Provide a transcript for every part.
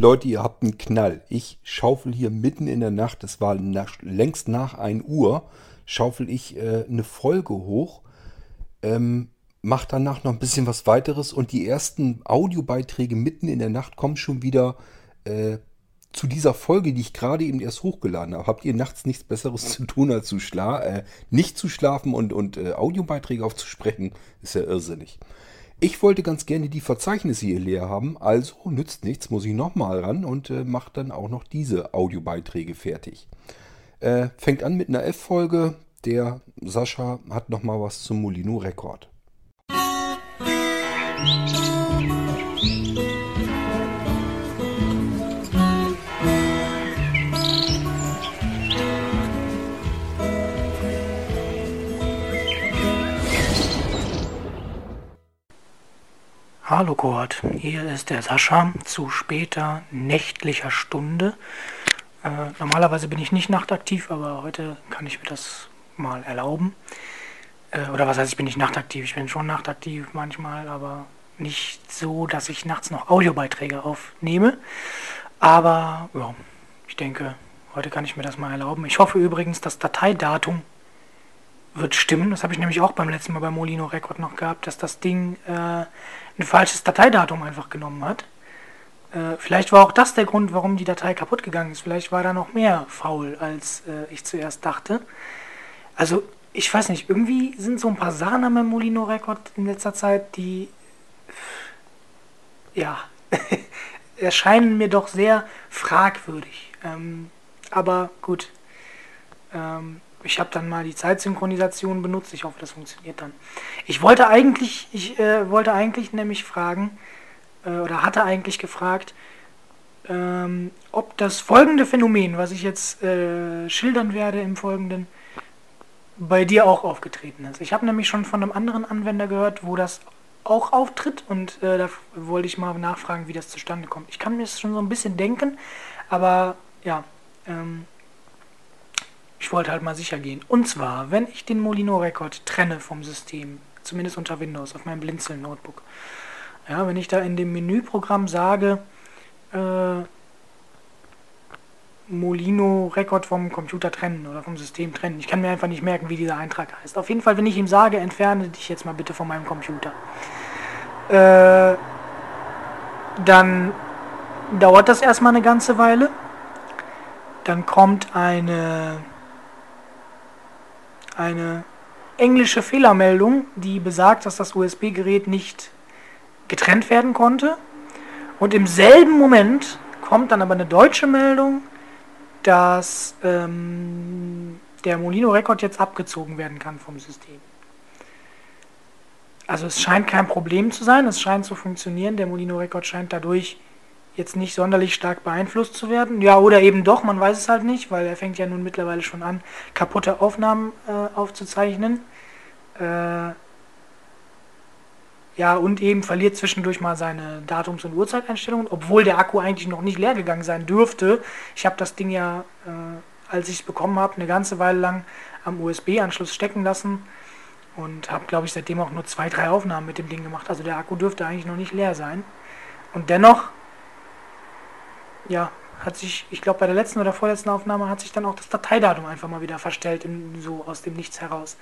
Leute, ihr habt einen Knall. Ich schaufel hier mitten in der Nacht, es war nach, längst nach 1 Uhr, schaufel ich äh, eine Folge hoch, ähm, mach danach noch ein bisschen was weiteres und die ersten Audiobeiträge mitten in der Nacht kommen schon wieder äh, zu dieser Folge, die ich gerade eben erst hochgeladen habe. Habt ihr nachts nichts Besseres zu tun, als zu schla äh, nicht zu schlafen und, und äh, Audiobeiträge aufzusprechen? Ist ja irrsinnig. Ich wollte ganz gerne die Verzeichnisse hier leer haben, also nützt nichts, muss ich nochmal ran und äh, mache dann auch noch diese Audiobeiträge fertig. Äh, fängt an mit einer F-Folge. Der Sascha hat nochmal was zum Molino Rekord. Hallo Kurt, hier ist der Sascha zu später nächtlicher Stunde. Äh, normalerweise bin ich nicht nachtaktiv, aber heute kann ich mir das mal erlauben. Äh, oder was heißt, ich bin nicht nachtaktiv, ich bin schon nachtaktiv manchmal, aber nicht so, dass ich nachts noch Audiobeiträge aufnehme. Aber ja, ich denke, heute kann ich mir das mal erlauben. Ich hoffe übrigens, das Dateidatum wird stimmen. Das habe ich nämlich auch beim letzten Mal bei Molino Record noch gehabt, dass das Ding äh, ein falsches Dateidatum einfach genommen hat. Äh, vielleicht war auch das der Grund, warum die Datei kaputt gegangen ist. Vielleicht war da noch mehr faul, als äh, ich zuerst dachte. Also, ich weiß nicht, irgendwie sind so ein paar Sachen am Molino Record in letzter Zeit, die ja erscheinen mir doch sehr fragwürdig. Ähm, aber gut. Ähm, ich habe dann mal die Zeitsynchronisation benutzt. Ich hoffe, das funktioniert dann. Ich wollte eigentlich, ich äh, wollte eigentlich nämlich fragen, äh, oder hatte eigentlich gefragt, ähm, ob das folgende Phänomen, was ich jetzt äh, schildern werde im Folgenden, bei dir auch aufgetreten ist. Ich habe nämlich schon von einem anderen Anwender gehört, wo das auch auftritt und äh, da wollte ich mal nachfragen, wie das zustande kommt. Ich kann mir das schon so ein bisschen denken, aber ja, ähm, ich wollte halt mal sicher gehen. Und zwar, wenn ich den Molino Record trenne vom System, zumindest unter Windows, auf meinem Blinzeln-Notebook, ja, wenn ich da in dem Menüprogramm sage, äh, Molino Record vom Computer trennen oder vom System trennen. Ich kann mir einfach nicht merken, wie dieser Eintrag heißt. Auf jeden Fall, wenn ich ihm sage, entferne dich jetzt mal bitte von meinem Computer, äh, dann dauert das erstmal eine ganze Weile. Dann kommt eine eine englische Fehlermeldung, die besagt, dass das USB-Gerät nicht getrennt werden konnte. Und im selben Moment kommt dann aber eine deutsche Meldung, dass ähm, der Molino Record jetzt abgezogen werden kann vom System. Also es scheint kein Problem zu sein, es scheint zu funktionieren. Der Molino Record scheint dadurch jetzt nicht sonderlich stark beeinflusst zu werden. Ja, oder eben doch, man weiß es halt nicht, weil er fängt ja nun mittlerweile schon an, kaputte Aufnahmen äh, aufzuzeichnen. Äh, ja, und eben verliert zwischendurch mal seine Datums- und Uhrzeiteinstellungen, obwohl der Akku eigentlich noch nicht leer gegangen sein dürfte. Ich habe das Ding ja, äh, als ich es bekommen habe, eine ganze Weile lang am USB-Anschluss stecken lassen und habe, glaube ich, seitdem auch nur zwei, drei Aufnahmen mit dem Ding gemacht. Also der Akku dürfte eigentlich noch nicht leer sein. Und dennoch ja, hat sich, ich glaube bei der letzten oder vorletzten Aufnahme hat sich dann auch das Dateidatum einfach mal wieder verstellt, in, so aus dem Nichts heraus.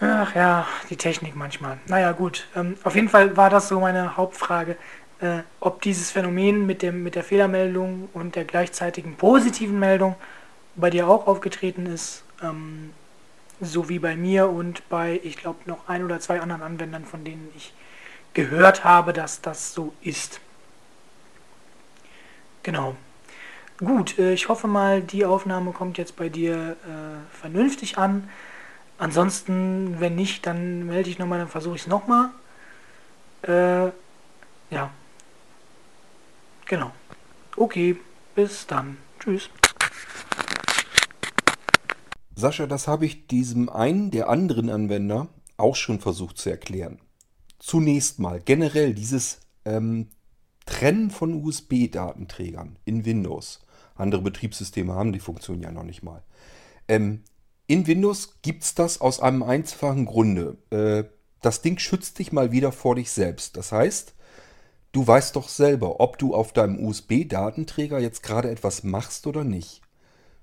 Ach ja, die Technik manchmal. Naja, gut. Ähm, auf jeden Fall war das so meine Hauptfrage, äh, ob dieses Phänomen mit, dem, mit der Fehlermeldung und der gleichzeitigen positiven Meldung bei dir auch aufgetreten ist, ähm, so wie bei mir und bei, ich glaube, noch ein oder zwei anderen Anwendern, von denen ich gehört habe, dass das so ist. Genau. Gut, äh, ich hoffe mal, die Aufnahme kommt jetzt bei dir äh, vernünftig an. Ansonsten, wenn nicht, dann melde ich nochmal, dann versuche ich es nochmal. Äh, ja. Genau. Okay, bis dann. Tschüss. Sascha, das habe ich diesem einen der anderen Anwender auch schon versucht zu erklären. Zunächst mal generell dieses ähm, Trennen von USB-Datenträgern in Windows. Andere Betriebssysteme haben die Funktion ja noch nicht mal. Ähm, in Windows gibt es das aus einem einfachen Grunde. Äh, das Ding schützt dich mal wieder vor dich selbst. Das heißt, Du weißt doch selber, ob du auf deinem USB-Datenträger jetzt gerade etwas machst oder nicht.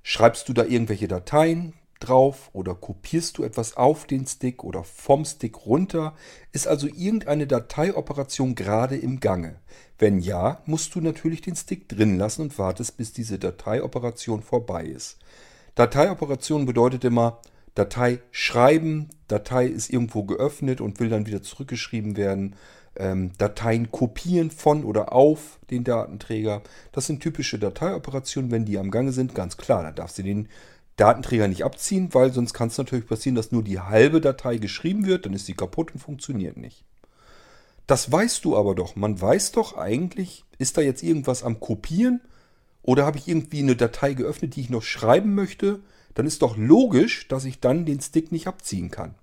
Schreibst du da irgendwelche Dateien drauf oder kopierst du etwas auf den Stick oder vom Stick runter? Ist also irgendeine Dateioperation gerade im Gange? Wenn ja, musst du natürlich den Stick drin lassen und wartest, bis diese Dateioperation vorbei ist. Dateioperation bedeutet immer Datei schreiben, Datei ist irgendwo geöffnet und will dann wieder zurückgeschrieben werden ähm, Dateien kopieren von oder auf den Datenträger. Das sind typische Dateioperationen, wenn die am Gange sind, ganz klar. Da darfst du den Datenträger nicht abziehen, weil sonst kann es natürlich passieren, dass nur die halbe Datei geschrieben wird, dann ist sie kaputt und funktioniert nicht. Das weißt du aber doch. Man weiß doch eigentlich, ist da jetzt irgendwas am Kopieren oder habe ich irgendwie eine Datei geöffnet, die ich noch schreiben möchte? Dann ist doch logisch, dass ich dann den Stick nicht abziehen kann.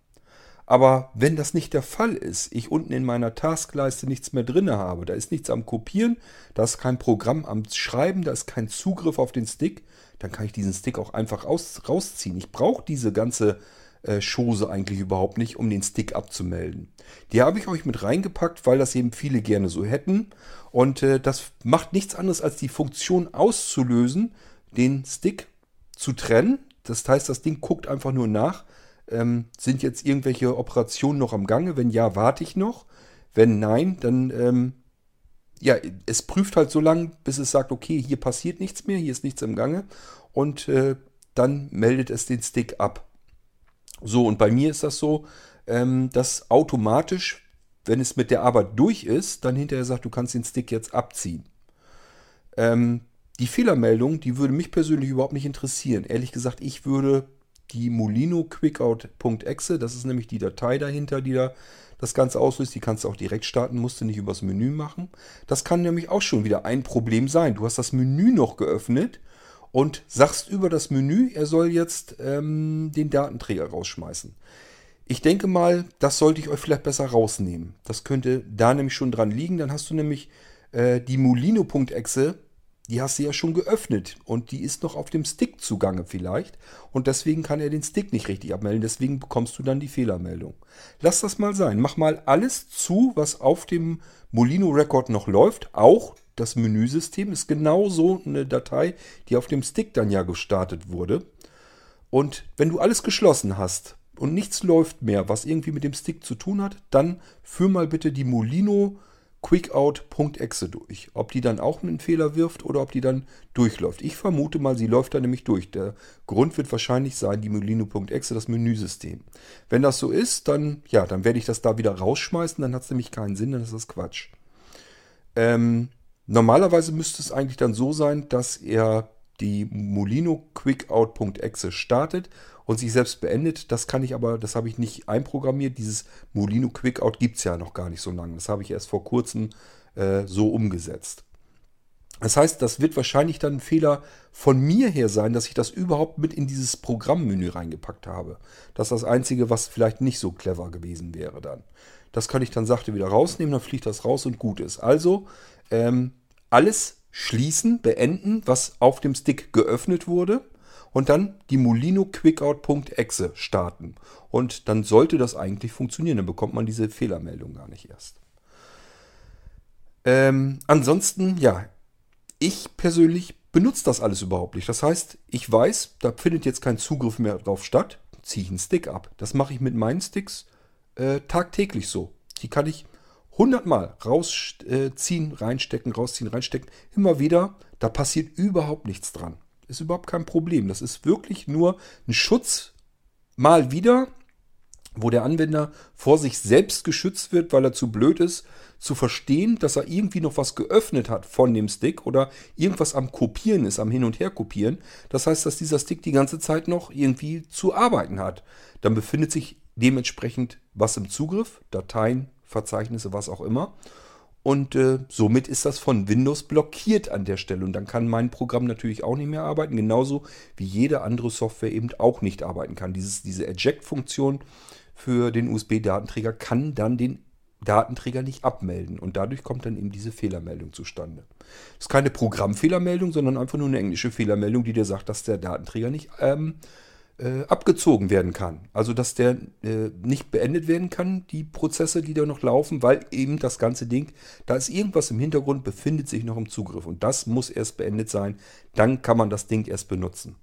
Aber wenn das nicht der Fall ist, ich unten in meiner Taskleiste nichts mehr drin habe, da ist nichts am Kopieren, da ist kein Programm am Schreiben, da ist kein Zugriff auf den Stick, dann kann ich diesen Stick auch einfach aus, rausziehen. Ich brauche diese ganze äh, Chose eigentlich überhaupt nicht, um den Stick abzumelden. Die habe ich euch mit reingepackt, weil das eben viele gerne so hätten. Und äh, das macht nichts anderes, als die Funktion auszulösen, den Stick zu trennen. Das heißt, das Ding guckt einfach nur nach, ähm, sind jetzt irgendwelche Operationen noch am Gange? Wenn ja, warte ich noch. Wenn nein, dann ähm, ja, es prüft halt so lange, bis es sagt, okay, hier passiert nichts mehr, hier ist nichts im Gange. Und äh, dann meldet es den Stick ab. So, und bei mir ist das so, ähm, dass automatisch, wenn es mit der Arbeit durch ist, dann hinterher sagt, du kannst den Stick jetzt abziehen. Ähm, die Fehlermeldung, die würde mich persönlich überhaupt nicht interessieren. Ehrlich gesagt, ich würde die Molino Quickout.exe. Das ist nämlich die Datei dahinter, die da das Ganze auslöst. Die kannst du auch direkt starten, musst du nicht übers Menü machen. Das kann nämlich auch schon wieder ein Problem sein. Du hast das Menü noch geöffnet und sagst über das Menü, er soll jetzt ähm, den Datenträger rausschmeißen. Ich denke mal, das sollte ich euch vielleicht besser rausnehmen. Das könnte da nämlich schon dran liegen. Dann hast du nämlich äh, die Molino.exe die hast du ja schon geöffnet und die ist noch auf dem Stick zugange vielleicht und deswegen kann er den Stick nicht richtig abmelden, deswegen bekommst du dann die Fehlermeldung. Lass das mal sein, mach mal alles zu, was auf dem Molino Record noch läuft, auch das Menüsystem ist genauso eine Datei, die auf dem Stick dann ja gestartet wurde. Und wenn du alles geschlossen hast und nichts läuft mehr, was irgendwie mit dem Stick zu tun hat, dann führ mal bitte die Molino quickout.exe durch. Ob die dann auch einen Fehler wirft oder ob die dann durchläuft. Ich vermute mal, sie läuft da nämlich durch. Der Grund wird wahrscheinlich sein, die Molino.exe, das Menüsystem. Wenn das so ist, dann, ja, dann werde ich das da wieder rausschmeißen, dann hat es nämlich keinen Sinn, dann ist das Quatsch. Ähm, normalerweise müsste es eigentlich dann so sein, dass er die Molino quickout.exe startet und sich selbst beendet. Das kann ich aber, das habe ich nicht einprogrammiert. Dieses Molino Quickout gibt es ja noch gar nicht so lange. Das habe ich erst vor kurzem äh, so umgesetzt. Das heißt, das wird wahrscheinlich dann ein Fehler von mir her sein, dass ich das überhaupt mit in dieses Programmmenü reingepackt habe. Das ist das Einzige, was vielleicht nicht so clever gewesen wäre dann. Das kann ich dann sachte wieder rausnehmen, dann fliegt das raus und gut ist. Also ähm, alles schließen, beenden, was auf dem Stick geöffnet wurde und dann die Molino Quickout.exe starten. Und dann sollte das eigentlich funktionieren. Dann bekommt man diese Fehlermeldung gar nicht erst. Ähm, ansonsten, ja, ich persönlich benutze das alles überhaupt nicht. Das heißt, ich weiß, da findet jetzt kein Zugriff mehr drauf statt, ziehe ich einen Stick ab. Das mache ich mit meinen Sticks äh, tagtäglich so. Die kann ich hundertmal rausziehen, reinstecken, rausziehen, reinstecken. Immer wieder, da passiert überhaupt nichts dran ist überhaupt kein Problem. Das ist wirklich nur ein Schutz mal wieder, wo der Anwender vor sich selbst geschützt wird, weil er zu blöd ist, zu verstehen, dass er irgendwie noch was geöffnet hat von dem Stick oder irgendwas am Kopieren ist, am Hin- und Her kopieren. Das heißt, dass dieser Stick die ganze Zeit noch irgendwie zu arbeiten hat. Dann befindet sich dementsprechend was im Zugriff, Dateien, Verzeichnisse, was auch immer. Und äh, somit ist das von Windows blockiert an der Stelle. Und dann kann mein Programm natürlich auch nicht mehr arbeiten. Genauso wie jede andere Software eben auch nicht arbeiten kann. Dieses, diese Eject-Funktion für den USB-Datenträger kann dann den Datenträger nicht abmelden. Und dadurch kommt dann eben diese Fehlermeldung zustande. Das ist keine Programmfehlermeldung, sondern einfach nur eine englische Fehlermeldung, die dir sagt, dass der Datenträger nicht ähm, äh, abgezogen werden kann. Also dass der äh, nicht beendet werden kann, die Prozesse, die da noch laufen, weil eben das ganze Ding, da ist irgendwas im Hintergrund, befindet sich noch im Zugriff. Und das muss erst beendet sein. Dann kann man das Ding erst benutzen.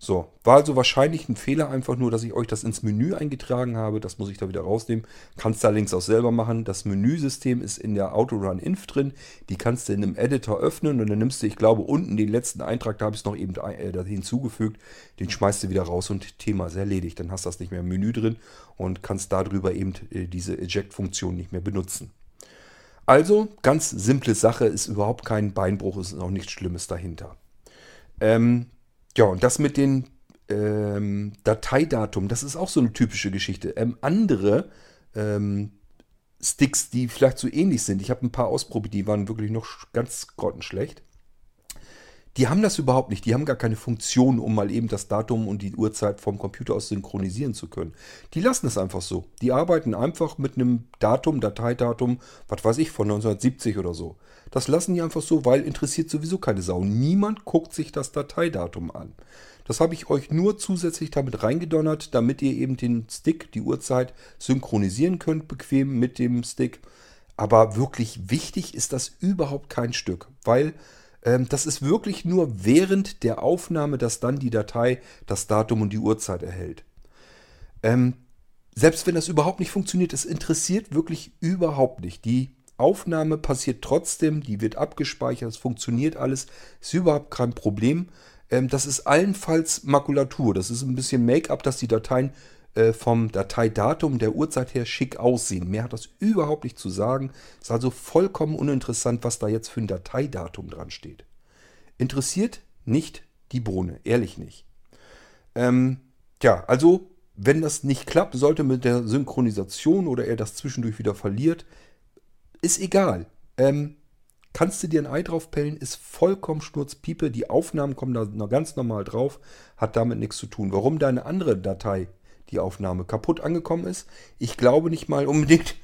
So, war also wahrscheinlich ein Fehler einfach nur, dass ich euch das ins Menü eingetragen habe. Das muss ich da wieder rausnehmen. Kannst da links auch selber machen. Das Menüsystem ist in der Autorun Inf drin. Die kannst du in einem Editor öffnen und dann nimmst du, ich glaube, unten den letzten Eintrag, da habe ich es noch eben äh, hinzugefügt. Den schmeißt du wieder raus und Thema ist erledigt. Dann hast du das nicht mehr im Menü drin und kannst darüber eben äh, diese Eject-Funktion nicht mehr benutzen. Also, ganz simple Sache, ist überhaupt kein Beinbruch, ist auch nichts Schlimmes dahinter. Ähm, ja, und das mit den ähm, Dateidatum, das ist auch so eine typische Geschichte. Ähm, andere ähm, Sticks, die vielleicht so ähnlich sind, ich habe ein paar ausprobiert, die waren wirklich noch ganz grottenschlecht. Die haben das überhaupt nicht. Die haben gar keine Funktion, um mal eben das Datum und die Uhrzeit vom Computer aus synchronisieren zu können. Die lassen es einfach so. Die arbeiten einfach mit einem Datum, Dateidatum, was weiß ich, von 1970 oder so. Das lassen die einfach so, weil interessiert sowieso keine Sau. Niemand guckt sich das Dateidatum an. Das habe ich euch nur zusätzlich damit reingedonnert, damit ihr eben den Stick, die Uhrzeit, synchronisieren könnt, bequem mit dem Stick. Aber wirklich wichtig ist das überhaupt kein Stück, weil das ist wirklich nur während der Aufnahme, dass dann die Datei das Datum und die Uhrzeit erhält. Ähm, selbst wenn das überhaupt nicht funktioniert, es interessiert wirklich überhaupt nicht. Die Aufnahme passiert trotzdem, die wird abgespeichert, es funktioniert alles, ist überhaupt kein Problem. Ähm, das ist allenfalls Makulatur, das ist ein bisschen Make-up, dass die Dateien äh, vom Dateidatum der Uhrzeit her schick aussehen. Mehr hat das überhaupt nicht zu sagen. Ist also vollkommen uninteressant, was da jetzt für ein Dateidatum dran steht. Interessiert nicht die Bohne, ehrlich nicht. Ähm, ja, also wenn das nicht klappt, sollte mit der Synchronisation oder er das zwischendurch wieder verliert, ist egal. Ähm, kannst du dir ein Ei drauf pellen, ist vollkommen Schnurzpiepe. Die Aufnahmen kommen da noch ganz normal drauf, hat damit nichts zu tun. Warum deine andere Datei, die Aufnahme, kaputt angekommen ist, ich glaube nicht mal unbedingt,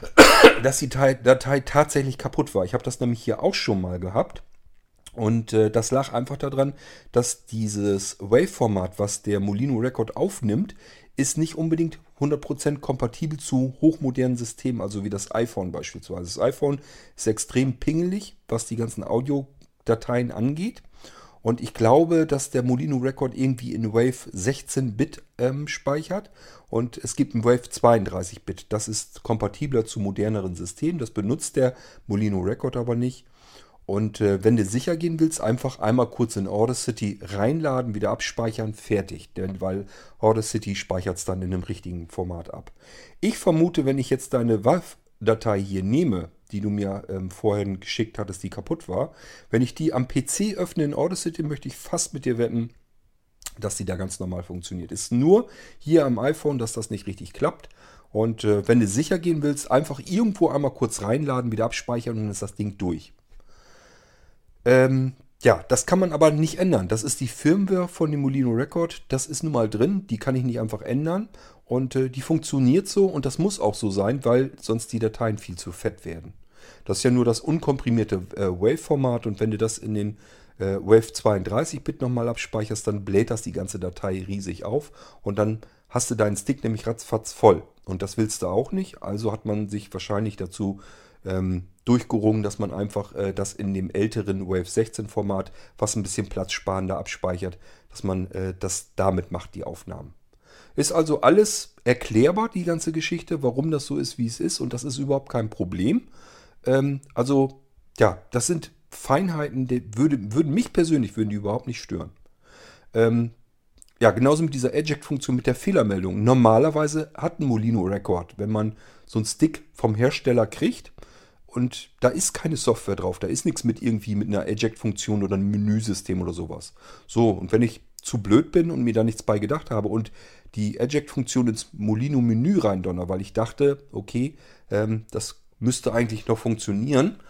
dass die Datei tatsächlich kaputt war. Ich habe das nämlich hier auch schon mal gehabt. Und äh, das lag einfach daran, dass dieses Wave-Format, was der Molino Record aufnimmt, ist nicht unbedingt 100% kompatibel zu hochmodernen Systemen, also wie das iPhone beispielsweise. Das iPhone ist extrem pingelig, was die ganzen Audiodateien angeht. Und ich glaube, dass der Molino Record irgendwie in Wave 16-Bit ähm, speichert. Und es gibt ein Wave 32-Bit. Das ist kompatibler zu moderneren Systemen. Das benutzt der Molino Record aber nicht. Und äh, wenn du sicher gehen willst, einfach einmal kurz in Audacity reinladen, wieder abspeichern, fertig. Denn weil Audacity speichert es dann in einem richtigen Format ab. Ich vermute, wenn ich jetzt deine WAV-Datei hier nehme, die du mir ähm, vorhin geschickt hattest, die kaputt war, wenn ich die am PC öffne in Audacity, möchte ich fast mit dir wetten, dass die da ganz normal funktioniert. Ist nur hier am iPhone, dass das nicht richtig klappt. Und äh, wenn du sicher gehen willst, einfach irgendwo einmal kurz reinladen, wieder abspeichern und dann ist das Ding durch. Ähm, ja, das kann man aber nicht ändern. Das ist die Firmware von dem Molino Record. Das ist nun mal drin. Die kann ich nicht einfach ändern. Und äh, die funktioniert so und das muss auch so sein, weil sonst die Dateien viel zu fett werden. Das ist ja nur das unkomprimierte äh, Wave-Format und wenn du das in den äh, Wave 32-Bit nochmal abspeicherst, dann bläht das die ganze Datei riesig auf und dann hast du deinen Stick nämlich ratzfatz voll. Und das willst du auch nicht. Also hat man sich wahrscheinlich dazu ähm, durchgerungen, dass man einfach äh, das in dem älteren Wave 16 Format, was ein bisschen platzsparender abspeichert, dass man äh, das damit macht, die Aufnahmen. Ist also alles erklärbar, die ganze Geschichte, warum das so ist, wie es ist und das ist überhaupt kein Problem. Ähm, also, ja, das sind Feinheiten, die würde, würden mich persönlich würden die überhaupt nicht stören. Ähm, ja, genauso mit dieser Eject-Funktion mit der Fehlermeldung. Normalerweise hat ein Molino Record, wenn man so einen Stick vom Hersteller kriegt, und da ist keine Software drauf. Da ist nichts mit irgendwie mit einer Eject-Funktion oder einem Menüsystem oder sowas. So, und wenn ich zu blöd bin und mir da nichts bei gedacht habe und die Eject-Funktion ins Molino-Menü reindonner, weil ich dachte, okay, ähm, das müsste eigentlich noch funktionieren,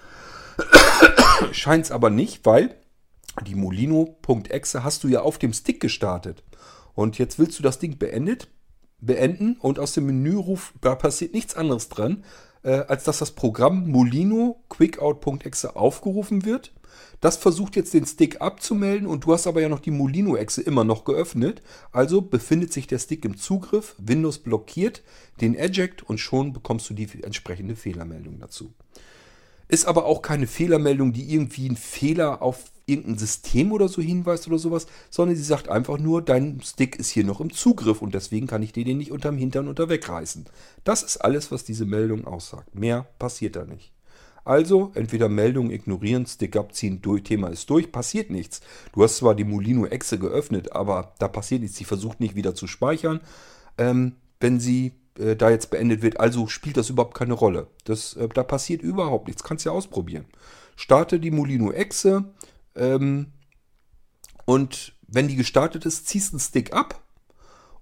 scheint es aber nicht, weil die Molino.exe hast du ja auf dem Stick gestartet. Und jetzt willst du das Ding beendet, beenden und aus dem Menüruf, da passiert nichts anderes dran, äh, als dass das Programm Molino quickout.exe aufgerufen wird. Das versucht jetzt den Stick abzumelden und du hast aber ja noch die Molino-Exe immer noch geöffnet. Also befindet sich der Stick im Zugriff, Windows blockiert den Eject und schon bekommst du die entsprechende Fehlermeldung dazu. Ist aber auch keine Fehlermeldung, die irgendwie einen Fehler auf irgendein System oder so hinweist oder sowas, sondern sie sagt einfach nur, dein Stick ist hier noch im Zugriff und deswegen kann ich dir den nicht unterm Hintern unter wegreißen. Das ist alles, was diese Meldung aussagt. Mehr passiert da nicht. Also entweder Meldung ignorieren, Stick abziehen, durch, Thema ist durch, passiert nichts. Du hast zwar die Molino Exe geöffnet, aber da passiert nichts. Sie versucht nicht wieder zu speichern, ähm, wenn sie äh, da jetzt beendet wird. Also spielt das überhaupt keine Rolle. Das, äh, da passiert überhaupt nichts. Kannst ja ausprobieren. Starte die Molino Exe ähm, und wenn die gestartet ist, ziehst einen Stick ab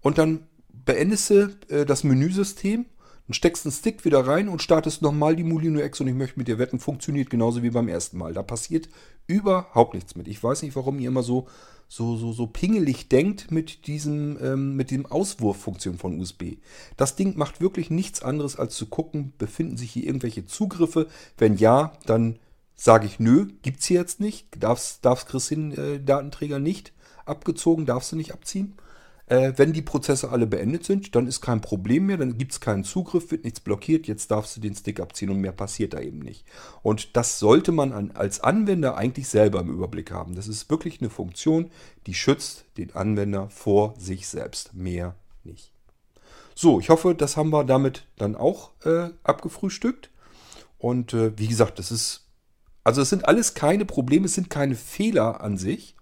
und dann beendest du äh, das Menüsystem und steckst einen Stick wieder rein und startest nochmal die Molino X und ich möchte mit dir wetten, funktioniert genauso wie beim ersten Mal. Da passiert überhaupt nichts mit. Ich weiß nicht, warum ihr immer so, so, so, so pingelig denkt mit diesem, ähm, mit dem Auswurffunktion von USB. Das Ding macht wirklich nichts anderes als zu gucken, befinden sich hier irgendwelche Zugriffe. Wenn ja, dann sage ich nö, gibt es hier jetzt nicht. Darfst, darfst Christin äh, Datenträger nicht abgezogen, darfst du nicht abziehen. Äh, wenn die Prozesse alle beendet sind, dann ist kein Problem mehr, dann gibt es keinen Zugriff, wird nichts blockiert, jetzt darfst du den Stick abziehen und mehr passiert da eben nicht. Und das sollte man an, als Anwender eigentlich selber im Überblick haben. Das ist wirklich eine Funktion, die schützt den Anwender vor sich selbst, mehr nicht. So, ich hoffe, das haben wir damit dann auch äh, abgefrühstückt. Und äh, wie gesagt, das ist, also es sind alles keine Probleme, es sind keine Fehler an sich.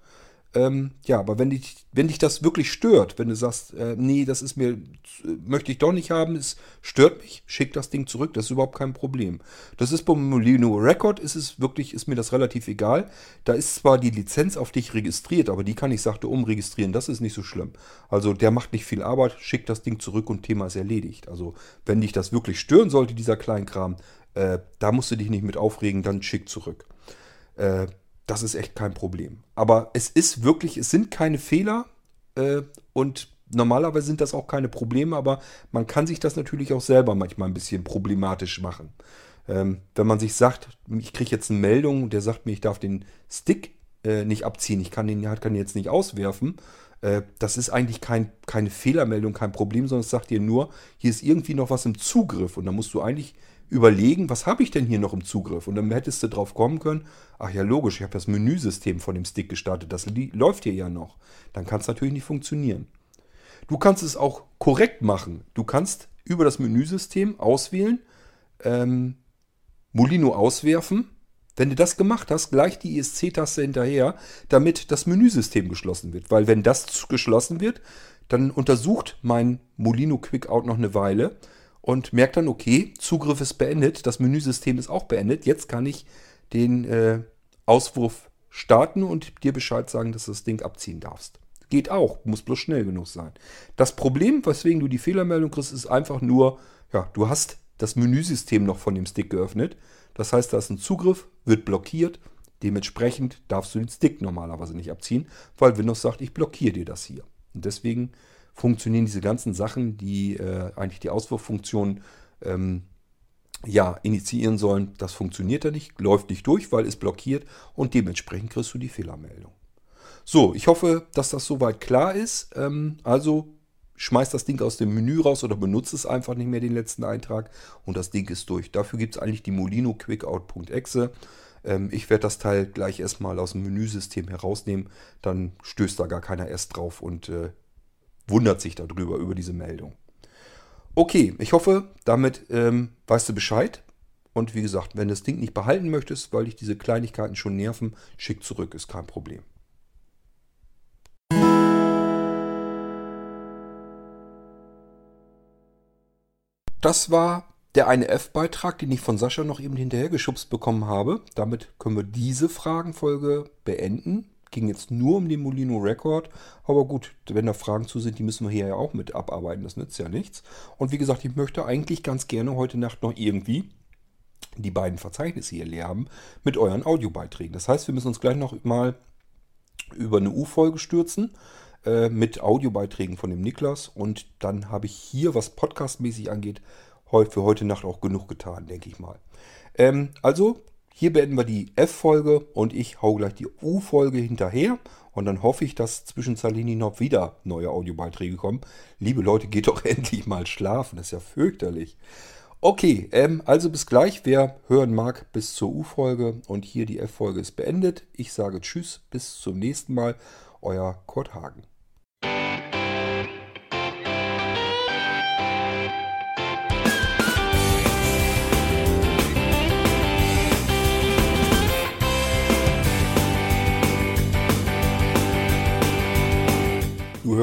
Ähm, ja, aber wenn dich, wenn dich das wirklich stört, wenn du sagst, äh, nee, das ist mir, möchte ich doch nicht haben, es stört mich, schick das Ding zurück, das ist überhaupt kein Problem. Das ist beim Molino Record, ist es wirklich, ist mir das relativ egal. Da ist zwar die Lizenz auf dich registriert, aber die kann ich, sagte, umregistrieren, das ist nicht so schlimm. Also der macht nicht viel Arbeit, schick das Ding zurück und Thema ist erledigt. Also wenn dich das wirklich stören sollte, dieser Kleinkram, äh, da musst du dich nicht mit aufregen, dann schick zurück. Äh, das ist echt kein Problem. Aber es ist wirklich, es sind keine Fehler äh, und normalerweise sind das auch keine Probleme, aber man kann sich das natürlich auch selber manchmal ein bisschen problematisch machen. Ähm, wenn man sich sagt, ich kriege jetzt eine Meldung, der sagt mir, ich darf den Stick äh, nicht abziehen, ich kann den, kann den jetzt nicht auswerfen. Äh, das ist eigentlich kein, keine Fehlermeldung, kein Problem, sondern es sagt dir nur, hier ist irgendwie noch was im Zugriff und da musst du eigentlich überlegen, was habe ich denn hier noch im Zugriff? Und dann hättest du drauf kommen können, ach ja logisch, ich habe das Menüsystem von dem Stick gestartet, das läuft hier ja noch. Dann kann es natürlich nicht funktionieren. Du kannst es auch korrekt machen. Du kannst über das Menüsystem auswählen, ähm, Molino auswerfen. Wenn du das gemacht hast, gleich die ESC-Taste hinterher, damit das Menüsystem geschlossen wird. Weil wenn das geschlossen wird, dann untersucht mein Molino Quickout noch eine Weile und merkt dann, okay, Zugriff ist beendet, das Menüsystem ist auch beendet. Jetzt kann ich den äh, Auswurf starten und dir Bescheid sagen, dass du das Ding abziehen darfst. Geht auch, muss bloß schnell genug sein. Das Problem, weswegen du die Fehlermeldung kriegst, ist einfach nur, ja, du hast das Menüsystem noch von dem Stick geöffnet. Das heißt, da ist ein Zugriff, wird blockiert. Dementsprechend darfst du den Stick normalerweise nicht abziehen, weil Windows sagt, ich blockiere dir das hier. Und deswegen funktionieren diese ganzen Sachen, die äh, eigentlich die Auswurffunktion ähm, ja, initiieren sollen. Das funktioniert da nicht, läuft nicht durch, weil es blockiert und dementsprechend kriegst du die Fehlermeldung. So, ich hoffe, dass das soweit klar ist. Ähm, also schmeiß das Ding aus dem Menü raus oder benutze es einfach nicht mehr, den letzten Eintrag und das Ding ist durch. Dafür gibt es eigentlich die Molino Quickout.exe. Ähm, ich werde das Teil gleich erstmal aus dem Menüsystem herausnehmen, dann stößt da gar keiner erst drauf und äh, wundert sich darüber, über diese Meldung. Okay, ich hoffe, damit ähm, weißt du Bescheid. Und wie gesagt, wenn du das Ding nicht behalten möchtest, weil dich diese Kleinigkeiten schon nerven, schick zurück, ist kein Problem. Das war der eine F-Beitrag, den ich von Sascha noch eben hinterhergeschubst bekommen habe. Damit können wir diese Fragenfolge beenden ging jetzt nur um den Molino Record. Aber gut, wenn da Fragen zu sind, die müssen wir hier ja auch mit abarbeiten. Das nützt ja nichts. Und wie gesagt, ich möchte eigentlich ganz gerne heute Nacht noch irgendwie die beiden Verzeichnisse hier leer haben mit euren Audiobeiträgen. Das heißt, wir müssen uns gleich noch mal über eine U-Folge stürzen äh, mit Audiobeiträgen von dem Niklas. Und dann habe ich hier, was podcastmäßig angeht, für heute Nacht auch genug getan, denke ich mal. Ähm, also, hier beenden wir die F-Folge und ich hau gleich die U-Folge hinterher. Und dann hoffe ich, dass zwischen Salini noch wieder neue Audiobeiträge kommen. Liebe Leute, geht doch endlich mal schlafen. Das ist ja fürchterlich. Okay, ähm, also bis gleich. Wer hören mag, bis zur U-Folge. Und hier die F-Folge ist beendet. Ich sage Tschüss, bis zum nächsten Mal. Euer Kurt Hagen.